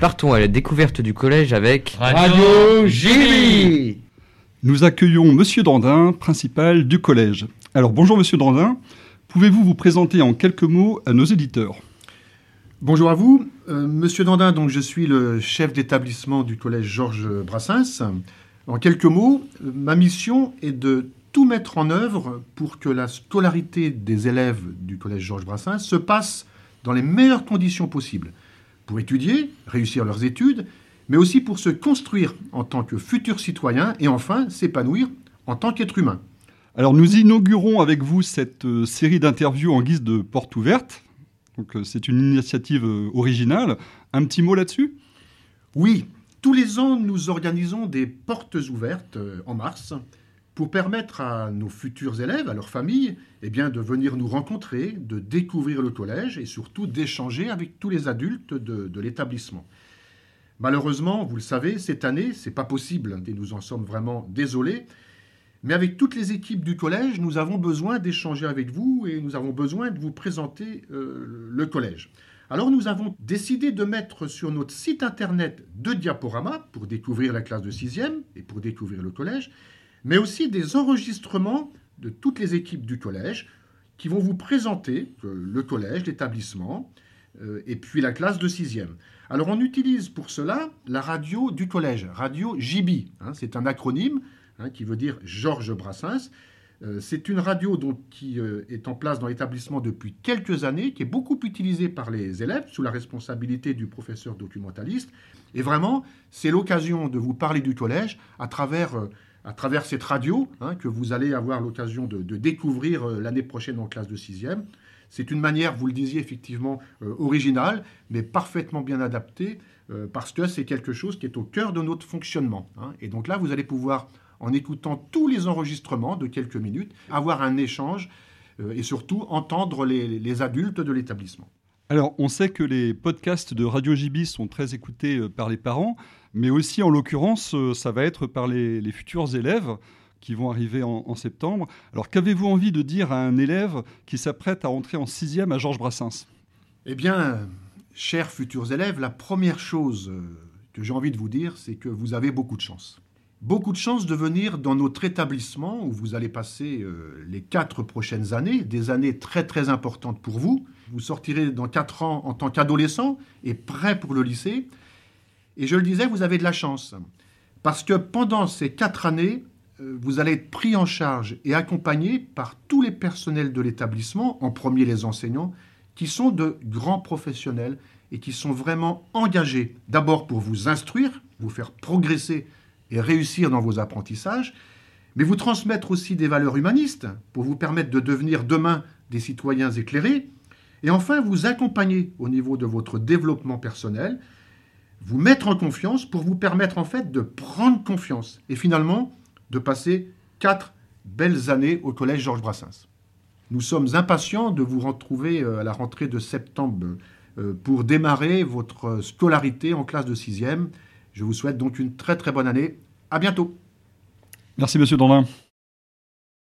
Partons à la découverte du collège avec Radio JB Nous accueillons Monsieur Dandin, principal du collège. Alors bonjour Monsieur Dandin, pouvez-vous vous présenter en quelques mots à nos éditeurs? Bonjour à vous, euh, Monsieur Dandin, donc je suis le chef d'établissement du collège Georges Brassens. En quelques mots, ma mission est de tout mettre en œuvre pour que la scolarité des élèves du collège Georges Brassens se passe dans les meilleures conditions possibles pour étudier, réussir leurs études, mais aussi pour se construire en tant que futurs citoyens et enfin s'épanouir en tant qu'être humain. Alors nous inaugurons avec vous cette euh, série d'interviews en guise de porte ouverte. Donc euh, c'est une initiative euh, originale. Un petit mot là-dessus? Oui, tous les ans nous organisons des portes ouvertes en mars pour permettre à nos futurs élèves, à leurs familles, eh bien, de venir nous rencontrer, de découvrir le collège et surtout d'échanger avec tous les adultes de, l'établissement. Malheureusement, vous le savez, cette année, c'est pas possible et nous en sommes vraiment désolés. Mais avec toutes les équipes du collège, nous avons besoin d'échanger avec vous et nous avons besoin de vous présenter euh, le collège. Alors nous avons décidé de mettre sur notre site internet deux diaporamas pour découvrir la classe de 6e et pour découvrir le collège, mais aussi des enregistrements de toutes les équipes du collège qui vont vous présenter euh, le collège, l'établissement, euh, et puis la classe de sixième. Alors on utilise pour cela la radio du collège, radio JB. Hein, c'est un acronyme hein, qui veut dire Georges Brassens. Euh, c'est une radio qui est en place dans l'établissement depuis quelques années, qui est beaucoup utilisée par les élèves sous la responsabilité du professeur documentaliste. Et vraiment, c'est l'occasion de vous parler du collège à travers à travers cette radio hein, que vous allez avoir l'occasion de, découvrir euh, l'année prochaine en classe de 6e. C'est une manière, vous le disiez effectivement, euh, originale, mais parfaitement bien adaptée, euh, parce que c'est quelque chose qui est au cœur de notre fonctionnement. Hein. Et donc là, vous allez pouvoir, en écoutant tous les enregistrements de quelques minutes, avoir un échange et surtout entendre les adultes de l'établissement. Alors, on sait que les podcasts de Radio JB sont très écoutés euh, par les parents, mais aussi, en l'occurrence, euh, ça va être par les, futurs élèves qui vont arriver en, septembre. Alors, qu'avez-vous envie de dire à un élève qui s'apprête à entrer en sixième à Georges Brassens? Eh bien, chers futurs élèves, la première chose euh, que j'ai envie de vous dire, c'est que vous avez beaucoup de chance beaucoup de chance de venir dans notre établissement où vous allez passer les quatre prochaines années, des années très très importantes pour vous. Vous sortirez dans quatre ans en tant qu'adolescent et prêt pour le lycée. Et je le disais, vous avez de la chance. Parce que pendant ces quatre années, euh, vous allez être pris en charge et accompagné par tous les personnels de l'établissement, en premier les enseignants, qui sont de grands professionnels et qui sont vraiment engagés d'abord pour vous instruire, vous faire progresser et réussir dans vos apprentissages, mais vous transmettre aussi des valeurs humanistes pour vous permettre de devenir demain des citoyens éclairés, et enfin vous accompagner au niveau de votre développement personnel, vous mettre en confiance pour vous permettre en fait de prendre confiance et finalement de passer quatre belles années au collège Georges Brassens. Nous sommes impatients de vous retrouver euh, à la rentrée de septembre euh, pour démarrer votre scolarité en classe de sixième je vous souhaite donc une très très bonne année. À bientôt. Merci Monsieur Dandin.